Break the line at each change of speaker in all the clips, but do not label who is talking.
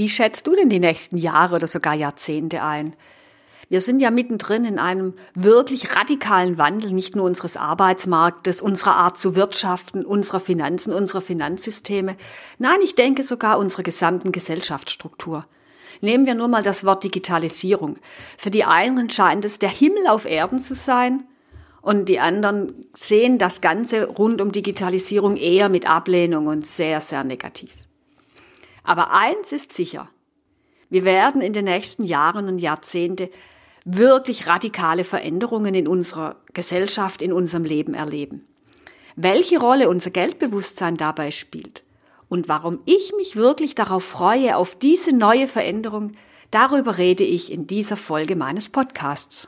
Wie schätzt du denn die nächsten Jahre oder sogar Jahrzehnte ein? Wir sind ja mittendrin in einem wirklich radikalen Wandel, nicht nur unseres Arbeitsmarktes, unserer Art zu wirtschaften, unserer Finanzen, unserer Finanzsysteme. Nein, ich denke sogar unserer gesamten Gesellschaftsstruktur. Nehmen wir nur mal das Wort Digitalisierung. Für die einen scheint es der Himmel auf Erden zu sein und die anderen sehen das Ganze rund um Digitalisierung eher mit Ablehnung und sehr, sehr negativ. Aber eins ist sicher. Wir werden in den nächsten Jahren und Jahrzehnte wirklich radikale Veränderungen in unserer Gesellschaft, in unserem Leben erleben. Welche Rolle unser Geldbewusstsein dabei spielt und warum ich mich wirklich darauf freue, auf diese neue Veränderung, darüber rede ich in dieser Folge meines Podcasts.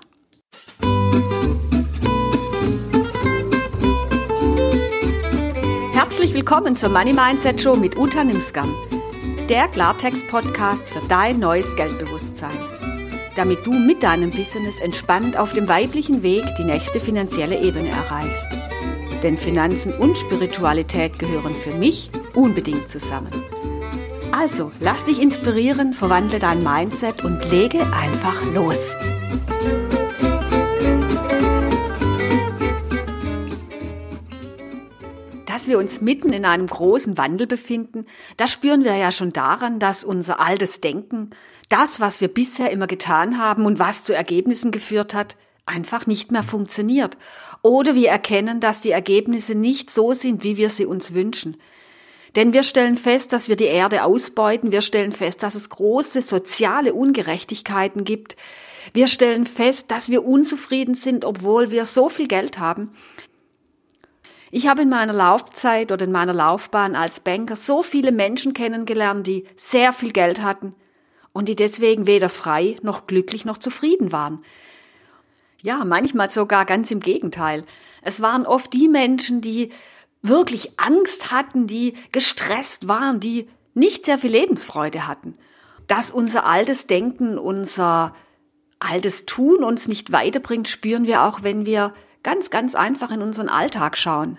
Herzlich willkommen zur Money Mindset Show mit Uta Nimskam, der Klartext-Podcast für dein neues Geldbewusstsein damit du mit deinem Business entspannt auf dem weiblichen Weg die nächste finanzielle Ebene erreichst. Denn Finanzen und Spiritualität gehören für mich unbedingt zusammen. Also, lass dich inspirieren, verwandle dein Mindset und lege einfach los. Dass wir uns mitten in einem großen Wandel befinden, das spüren wir ja schon daran, dass unser altes Denken, das, was wir bisher immer getan haben und was zu Ergebnissen geführt hat, einfach nicht mehr funktioniert. Oder wir erkennen, dass die Ergebnisse nicht so sind, wie wir sie uns wünschen. Denn wir stellen fest, dass wir die Erde ausbeuten, wir stellen fest, dass es große soziale Ungerechtigkeiten gibt, wir stellen fest, dass wir unzufrieden sind, obwohl wir so viel Geld haben. Ich habe in meiner Laufzeit oder in meiner Laufbahn als Banker so viele Menschen kennengelernt, die sehr viel Geld hatten, und die deswegen weder frei noch glücklich noch zufrieden waren. Ja, manchmal sogar ganz im Gegenteil. Es waren oft die Menschen, die wirklich Angst hatten, die gestresst waren, die nicht sehr viel Lebensfreude hatten. Dass unser altes Denken, unser altes Tun uns nicht weiterbringt, spüren wir auch, wenn wir ganz, ganz einfach in unseren Alltag schauen.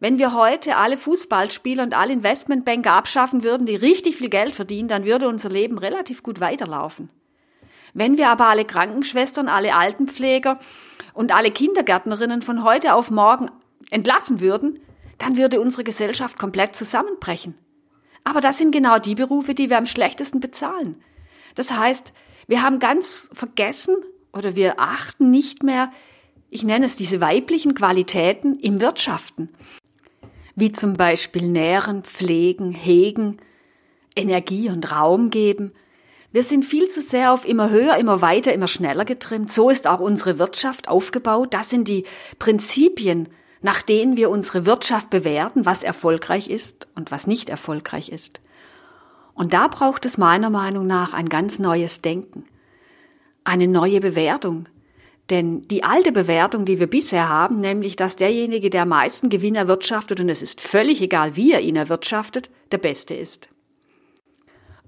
Wenn wir heute alle Fußballspieler und alle Investmentbanker abschaffen würden, die richtig viel Geld verdienen, dann würde unser Leben relativ gut weiterlaufen. Wenn wir aber alle Krankenschwestern, alle Altenpfleger und alle Kindergärtnerinnen von heute auf morgen entlassen würden, dann würde unsere Gesellschaft komplett zusammenbrechen. Aber das sind genau die Berufe, die wir am schlechtesten bezahlen. Das heißt, wir haben ganz vergessen oder wir achten nicht mehr, ich nenne es diese weiblichen Qualitäten im Wirtschaften wie zum Beispiel Nähren, Pflegen, Hegen, Energie und Raum geben. Wir sind viel zu sehr auf immer höher, immer weiter, immer schneller getrimmt. So ist auch unsere Wirtschaft aufgebaut. Das sind die Prinzipien, nach denen wir unsere Wirtschaft bewerten, was erfolgreich ist und was nicht erfolgreich ist. Und da braucht es meiner Meinung nach ein ganz neues Denken, eine neue Bewertung, denn die alte Bewertung, die wir bisher haben, nämlich dass derjenige, der am meisten Gewinn erwirtschaftet, und es ist völlig egal, wie er ihn erwirtschaftet, der Beste ist.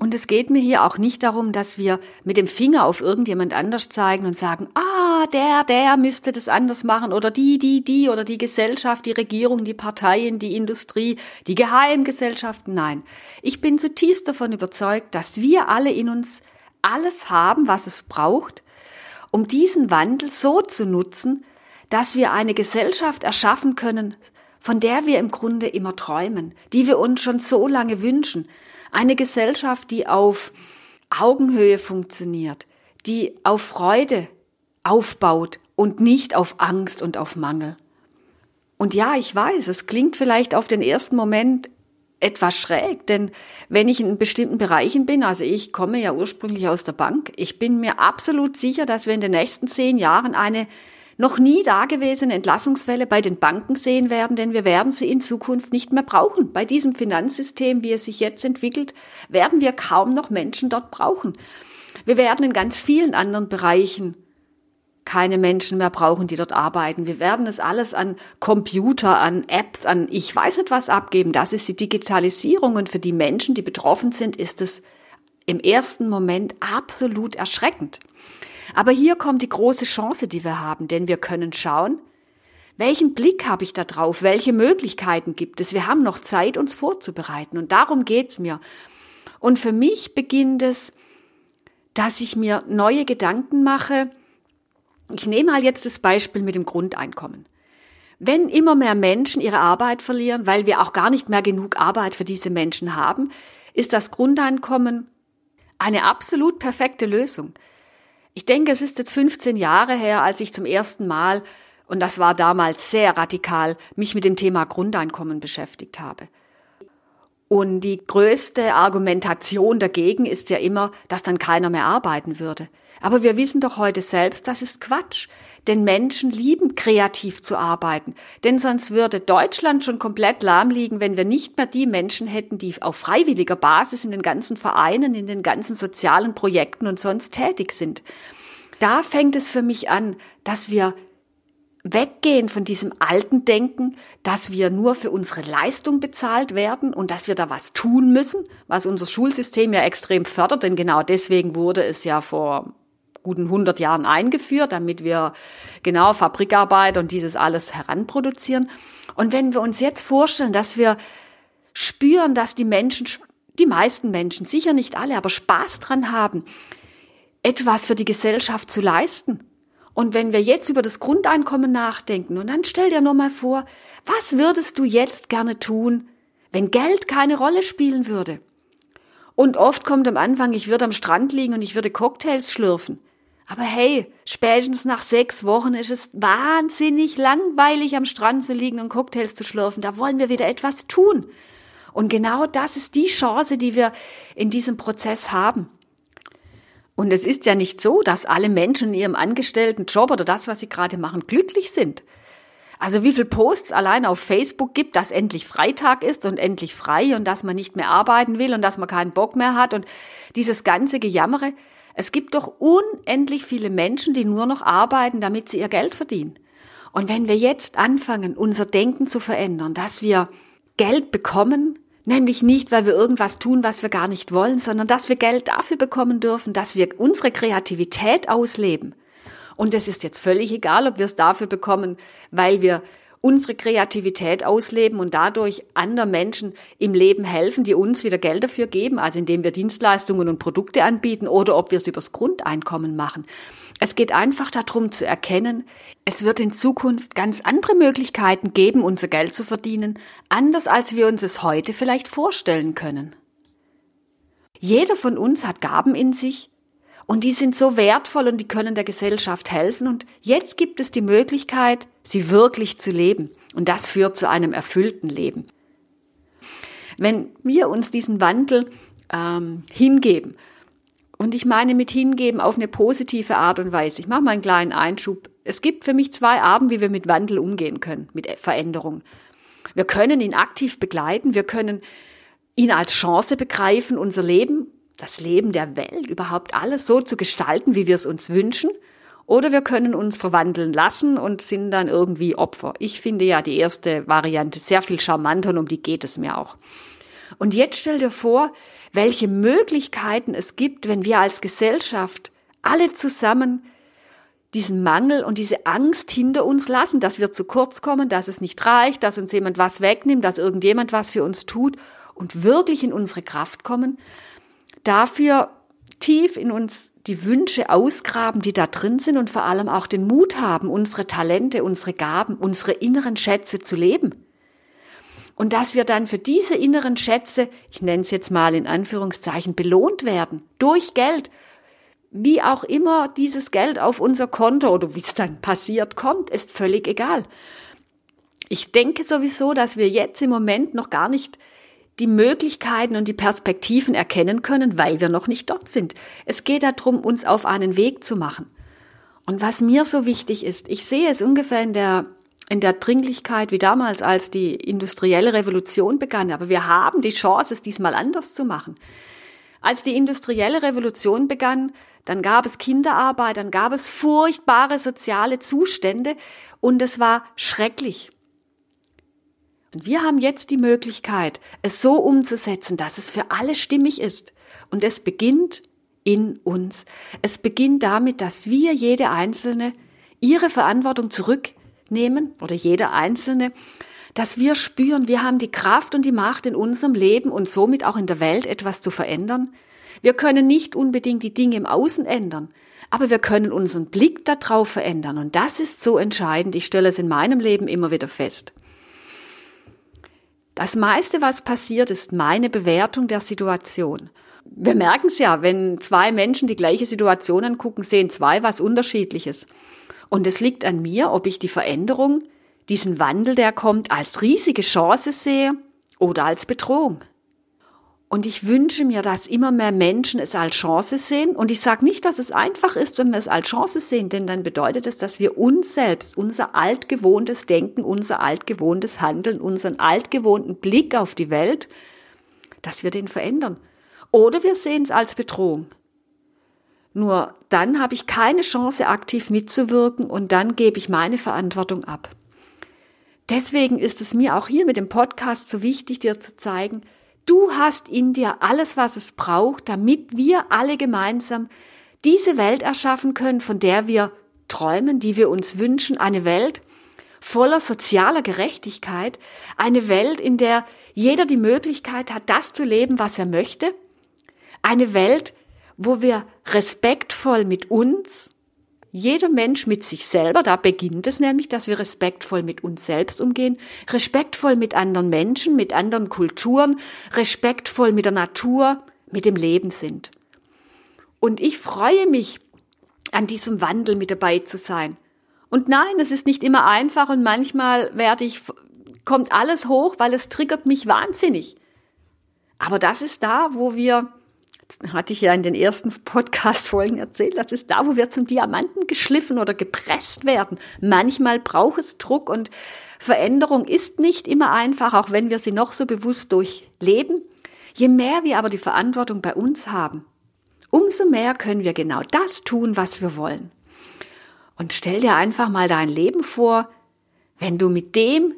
Und es geht mir hier auch nicht darum, dass wir mit dem Finger auf irgendjemand anders zeigen und sagen, ah, der, der müsste das anders machen oder die, die, die oder die Gesellschaft, die Regierung, die Parteien, die Industrie, die Geheimgesellschaften. Nein, ich bin zutiefst davon überzeugt, dass wir alle in uns alles haben, was es braucht, um diesen Wandel so zu nutzen, dass wir eine Gesellschaft erschaffen können, von der wir im Grunde immer träumen, die wir uns schon so lange wünschen. Eine Gesellschaft, die auf Augenhöhe funktioniert, die auf Freude aufbaut und nicht auf Angst und auf Mangel. Und ja, ich weiß, es klingt vielleicht auf den ersten Moment etwas schräg, denn wenn ich in bestimmten Bereichen bin, also ich komme ja ursprünglich aus der Bank, ich bin mir absolut sicher, dass wir in den nächsten zehn Jahren eine noch nie dagewesene Entlassungswelle bei den Banken sehen werden, denn wir werden sie in Zukunft nicht mehr brauchen. Bei diesem Finanzsystem, wie es sich jetzt entwickelt, werden wir kaum noch Menschen dort brauchen. Wir werden in ganz vielen anderen Bereichen keine Menschen mehr brauchen, die dort arbeiten. Wir werden es alles an Computer, an Apps, an ich weiß nicht was abgeben. Das ist die Digitalisierung und für die Menschen, die betroffen sind, ist es im ersten Moment absolut erschreckend. Aber hier kommt die große Chance, die wir haben, denn wir können schauen, welchen Blick habe ich da drauf? Welche Möglichkeiten gibt es? Wir haben noch Zeit, uns vorzubereiten und darum geht's mir. Und für mich beginnt es, dass ich mir neue Gedanken mache. Ich nehme mal jetzt das Beispiel mit dem Grundeinkommen. Wenn immer mehr Menschen ihre Arbeit verlieren, weil wir auch gar nicht mehr genug Arbeit für diese Menschen haben, ist das Grundeinkommen eine absolut perfekte Lösung. Ich denke, es ist jetzt 15 Jahre her, als ich zum ersten Mal, und das war damals sehr radikal, mich mit dem Thema Grundeinkommen beschäftigt habe. Und die größte Argumentation dagegen ist ja immer, dass dann keiner mehr arbeiten würde. Aber wir wissen doch heute selbst, das ist Quatsch. Denn Menschen lieben kreativ zu arbeiten. Denn sonst würde Deutschland schon komplett lahm liegen, wenn wir nicht mehr die Menschen hätten, die auf freiwilliger Basis in den ganzen Vereinen, in den ganzen sozialen Projekten und sonst tätig sind. Da fängt es für mich an, dass wir weggehen von diesem alten Denken, dass wir nur für unsere Leistung bezahlt werden und dass wir da was tun müssen, was unser Schulsystem ja extrem fördert, denn genau deswegen wurde es ja vor guten 100 Jahren eingeführt, damit wir genau Fabrikarbeit und dieses alles heranproduzieren. Und wenn wir uns jetzt vorstellen, dass wir spüren, dass die Menschen, die meisten Menschen, sicher nicht alle, aber Spaß dran haben, etwas für die Gesellschaft zu leisten, und wenn wir jetzt über das Grundeinkommen nachdenken, und dann stell dir nur mal vor, was würdest du jetzt gerne tun, wenn Geld keine Rolle spielen würde? Und oft kommt am Anfang, ich würde am Strand liegen und ich würde Cocktails schlürfen. Aber hey, spätestens nach sechs Wochen ist es wahnsinnig langweilig, am Strand zu liegen und Cocktails zu schlürfen. Da wollen wir wieder etwas tun. Und genau das ist die Chance, die wir in diesem Prozess haben. Und es ist ja nicht so, dass alle Menschen in ihrem angestellten Job oder das, was sie gerade machen, glücklich sind. Also wie viel Posts allein auf Facebook gibt, dass endlich Freitag ist und endlich frei und dass man nicht mehr arbeiten will und dass man keinen Bock mehr hat und dieses ganze Gejammere. Es gibt doch unendlich viele Menschen, die nur noch arbeiten, damit sie ihr Geld verdienen. Und wenn wir jetzt anfangen, unser Denken zu verändern, dass wir Geld bekommen, Nämlich nicht, weil wir irgendwas tun, was wir gar nicht wollen, sondern dass wir Geld dafür bekommen dürfen, dass wir unsere Kreativität ausleben. Und es ist jetzt völlig egal, ob wir es dafür bekommen, weil wir unsere Kreativität ausleben und dadurch anderen Menschen im Leben helfen, die uns wieder Geld dafür geben, also indem wir Dienstleistungen und Produkte anbieten oder ob wir es übers Grundeinkommen machen. Es geht einfach darum zu erkennen, es wird in Zukunft ganz andere Möglichkeiten geben, unser Geld zu verdienen, anders als wir uns es heute vielleicht vorstellen können. Jeder von uns hat Gaben in sich und die sind so wertvoll und die können der Gesellschaft helfen und jetzt gibt es die Möglichkeit, sie wirklich zu leben und das führt zu einem erfüllten Leben. Wenn wir uns diesen Wandel ähm, hingeben und ich meine mit hingeben auf eine positive Art und Weise. Ich mache mal einen kleinen Einschub. Es gibt für mich zwei Arten, wie wir mit Wandel umgehen können, mit Veränderung. Wir können ihn aktiv begleiten, wir können ihn als Chance begreifen, unser Leben, das Leben der Welt, überhaupt alles so zu gestalten, wie wir es uns wünschen. Oder wir können uns verwandeln lassen und sind dann irgendwie Opfer. Ich finde ja die erste Variante sehr viel charmanter und um die geht es mir auch. Und jetzt stell dir vor, welche Möglichkeiten es gibt, wenn wir als Gesellschaft alle zusammen diesen Mangel und diese Angst hinter uns lassen, dass wir zu kurz kommen, dass es nicht reicht, dass uns jemand was wegnimmt, dass irgendjemand was für uns tut und wirklich in unsere Kraft kommen, dafür tief in uns die Wünsche ausgraben, die da drin sind und vor allem auch den Mut haben, unsere Talente, unsere Gaben, unsere inneren Schätze zu leben und dass wir dann für diese inneren Schätze, ich nenne es jetzt mal in Anführungszeichen, belohnt werden durch Geld. Wie auch immer dieses Geld auf unser Konto oder wie es dann passiert kommt, ist völlig egal. Ich denke sowieso, dass wir jetzt im Moment noch gar nicht die Möglichkeiten und die Perspektiven erkennen können, weil wir noch nicht dort sind. Es geht darum, uns auf einen Weg zu machen. Und was mir so wichtig ist, ich sehe es ungefähr in der in der Dringlichkeit wie damals, als die industrielle Revolution begann. Aber wir haben die Chance, es diesmal anders zu machen. Als die industrielle Revolution begann, dann gab es Kinderarbeit, dann gab es furchtbare soziale Zustände und es war schrecklich. Wir haben jetzt die Möglichkeit, es so umzusetzen, dass es für alle stimmig ist. Und es beginnt in uns. Es beginnt damit, dass wir, jede Einzelne, ihre Verantwortung zurück nehmen oder jeder Einzelne, dass wir spüren, wir haben die Kraft und die Macht in unserem Leben und somit auch in der Welt etwas zu verändern. Wir können nicht unbedingt die Dinge im Außen ändern, aber wir können unseren Blick darauf verändern und das ist so entscheidend. Ich stelle es in meinem Leben immer wieder fest. Das meiste, was passiert, ist meine Bewertung der Situation. Wir merken es ja, wenn zwei Menschen die gleiche Situation angucken, sehen zwei was Unterschiedliches. Und es liegt an mir, ob ich die Veränderung, diesen Wandel, der kommt, als riesige Chance sehe oder als Bedrohung. Und ich wünsche mir, dass immer mehr Menschen es als Chance sehen. Und ich sage nicht, dass es einfach ist, wenn wir es als Chance sehen, denn dann bedeutet es, dass wir uns selbst, unser altgewohntes Denken, unser altgewohntes Handeln, unseren altgewohnten Blick auf die Welt, dass wir den verändern. Oder wir sehen es als Bedrohung. Nur dann habe ich keine Chance, aktiv mitzuwirken und dann gebe ich meine Verantwortung ab. Deswegen ist es mir auch hier mit dem Podcast so wichtig, dir zu zeigen, du hast in dir alles, was es braucht, damit wir alle gemeinsam diese Welt erschaffen können, von der wir träumen, die wir uns wünschen, eine Welt voller sozialer Gerechtigkeit, eine Welt, in der jeder die Möglichkeit hat, das zu leben, was er möchte, eine Welt, wo wir respektvoll mit uns, jeder Mensch mit sich selber, da beginnt es nämlich, dass wir respektvoll mit uns selbst umgehen, respektvoll mit anderen Menschen, mit anderen Kulturen, respektvoll mit der Natur, mit dem Leben sind. Und ich freue mich, an diesem Wandel mit dabei zu sein. Und nein, es ist nicht immer einfach und manchmal werde ich, kommt alles hoch, weil es triggert mich wahnsinnig. Aber das ist da, wo wir hatte ich ja in den ersten Podcast-Folgen erzählt, das ist da, wo wir zum Diamanten geschliffen oder gepresst werden. Manchmal braucht es Druck und Veränderung ist nicht immer einfach, auch wenn wir sie noch so bewusst durchleben. Je mehr wir aber die Verantwortung bei uns haben, umso mehr können wir genau das tun, was wir wollen. Und stell dir einfach mal dein Leben vor, wenn du mit dem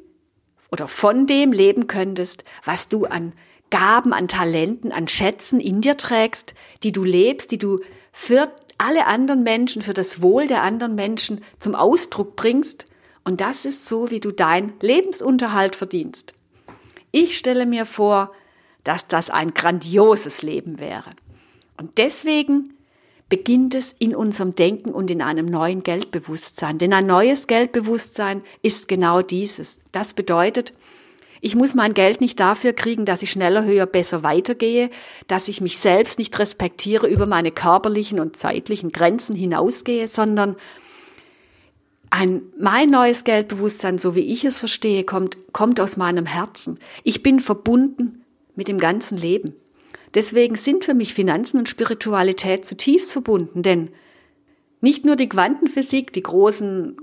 oder von dem leben könntest, was du an Gaben, an Talenten, an Schätzen in dir trägst, die du lebst, die du für alle anderen Menschen, für das Wohl der anderen Menschen zum Ausdruck bringst. Und das ist so, wie du dein Lebensunterhalt verdienst. Ich stelle mir vor, dass das ein grandioses Leben wäre. Und deswegen beginnt es in unserem Denken und in einem neuen Geldbewusstsein. Denn ein neues Geldbewusstsein ist genau dieses. Das bedeutet, ich muss mein Geld nicht dafür kriegen, dass ich schneller, höher, besser weitergehe, dass ich mich selbst nicht respektiere, über meine körperlichen und zeitlichen Grenzen hinausgehe, sondern ein, mein neues Geldbewusstsein, so wie ich es verstehe, kommt, kommt aus meinem Herzen. Ich bin verbunden mit dem ganzen Leben. Deswegen sind für mich Finanzen und Spiritualität zutiefst verbunden, denn nicht nur die Quantenphysik, die großen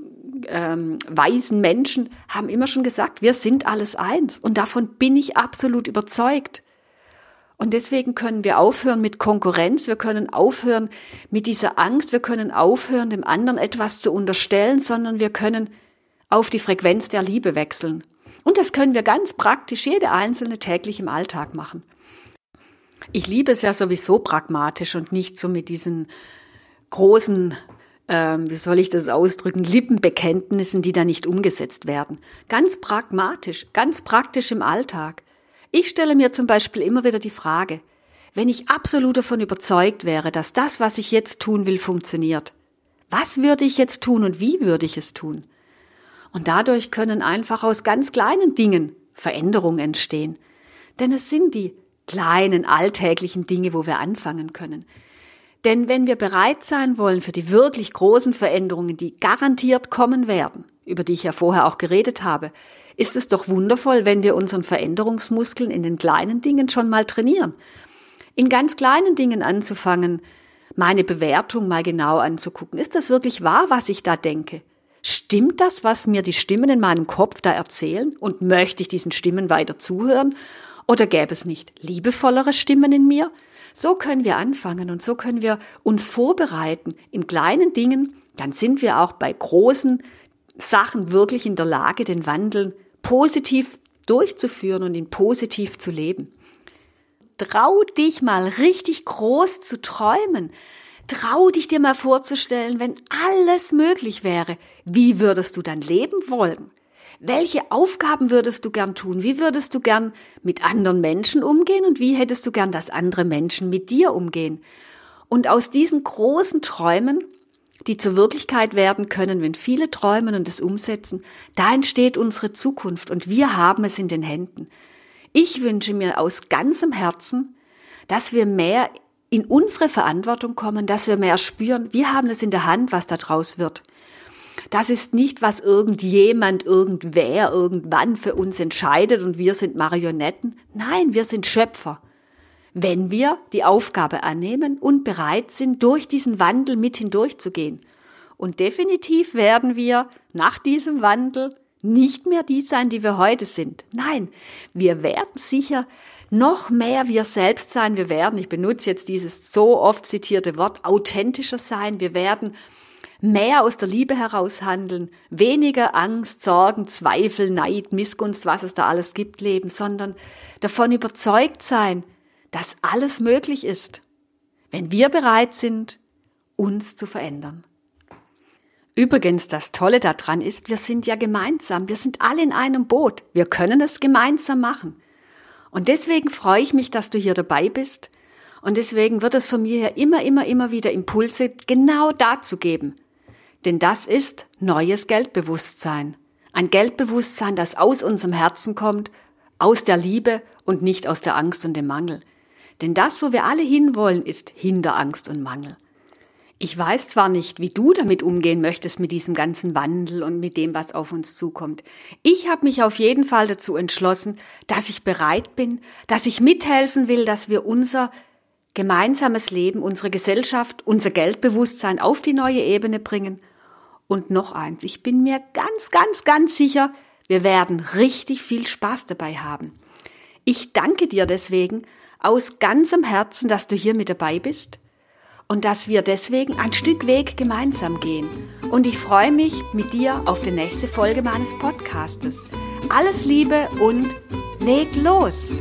ähm, weisen Menschen haben immer schon gesagt, wir sind alles eins. Und davon bin ich absolut überzeugt. Und deswegen können wir aufhören mit Konkurrenz, wir können aufhören mit dieser Angst, wir können aufhören, dem anderen etwas zu unterstellen, sondern wir können auf die Frequenz der Liebe wechseln. Und das können wir ganz praktisch jede einzelne täglich im Alltag machen. Ich liebe es ja sowieso pragmatisch und nicht so mit diesen großen ähm, wie soll ich das ausdrücken, Lippenbekenntnissen, die da nicht umgesetzt werden. Ganz pragmatisch, ganz praktisch im Alltag. Ich stelle mir zum Beispiel immer wieder die Frage, wenn ich absolut davon überzeugt wäre, dass das, was ich jetzt tun will, funktioniert, was würde ich jetzt tun und wie würde ich es tun? Und dadurch können einfach aus ganz kleinen Dingen Veränderungen entstehen. Denn es sind die kleinen alltäglichen Dinge, wo wir anfangen können. Denn wenn wir bereit sein wollen für die wirklich großen Veränderungen, die garantiert kommen werden, über die ich ja vorher auch geredet habe, ist es doch wundervoll, wenn wir unseren Veränderungsmuskeln in den kleinen Dingen schon mal trainieren. In ganz kleinen Dingen anzufangen, meine Bewertung mal genau anzugucken. Ist das wirklich wahr, was ich da denke? Stimmt das, was mir die Stimmen in meinem Kopf da erzählen? Und möchte ich diesen Stimmen weiter zuhören? Oder gäbe es nicht liebevollere Stimmen in mir? So können wir anfangen und so können wir uns vorbereiten in kleinen Dingen. Dann sind wir auch bei großen Sachen wirklich in der Lage, den Wandel positiv durchzuführen und ihn positiv zu leben. Trau dich mal richtig groß zu träumen. Trau dich dir mal vorzustellen, wenn alles möglich wäre. Wie würdest du dann leben wollen? Welche Aufgaben würdest du gern tun? Wie würdest du gern mit anderen Menschen umgehen und wie hättest du gern, dass andere Menschen mit dir umgehen? Und aus diesen großen Träumen, die zur Wirklichkeit werden können, wenn viele träumen und es umsetzen, da entsteht unsere Zukunft und wir haben es in den Händen. Ich wünsche mir aus ganzem Herzen, dass wir mehr in unsere Verantwortung kommen, dass wir mehr spüren, wir haben es in der Hand, was da draus wird. Das ist nicht, was irgendjemand, irgendwer, irgendwann für uns entscheidet und wir sind Marionetten. Nein, wir sind Schöpfer. Wenn wir die Aufgabe annehmen und bereit sind, durch diesen Wandel mit hindurchzugehen. Und definitiv werden wir nach diesem Wandel nicht mehr die sein, die wir heute sind. Nein, wir werden sicher noch mehr wir selbst sein. Wir werden, ich benutze jetzt dieses so oft zitierte Wort, authentischer sein. Wir werden mehr aus der Liebe heraus handeln, weniger Angst, Sorgen, Zweifel, Neid, Missgunst, was es da alles gibt, leben, sondern davon überzeugt sein, dass alles möglich ist, wenn wir bereit sind, uns zu verändern. Übrigens, das Tolle daran ist, wir sind ja gemeinsam, wir sind alle in einem Boot, wir können es gemeinsam machen. Und deswegen freue ich mich, dass du hier dabei bist. Und deswegen wird es von mir her immer, immer, immer wieder Impulse genau dazu geben. Denn das ist neues Geldbewusstsein. Ein Geldbewusstsein, das aus unserem Herzen kommt, aus der Liebe und nicht aus der Angst und dem Mangel. Denn das, wo wir alle hinwollen, ist hinter Angst und Mangel. Ich weiß zwar nicht, wie du damit umgehen möchtest mit diesem ganzen Wandel und mit dem, was auf uns zukommt. Ich habe mich auf jeden Fall dazu entschlossen, dass ich bereit bin, dass ich mithelfen will, dass wir unser gemeinsames Leben, unsere Gesellschaft, unser Geldbewusstsein auf die neue Ebene bringen. Und noch eins, ich bin mir ganz, ganz, ganz sicher, wir werden richtig viel Spaß dabei haben. Ich danke dir deswegen aus ganzem Herzen, dass du hier mit dabei bist und dass wir deswegen ein Stück Weg gemeinsam gehen. Und ich freue mich mit dir auf die nächste Folge meines Podcastes. Alles Liebe und leg los!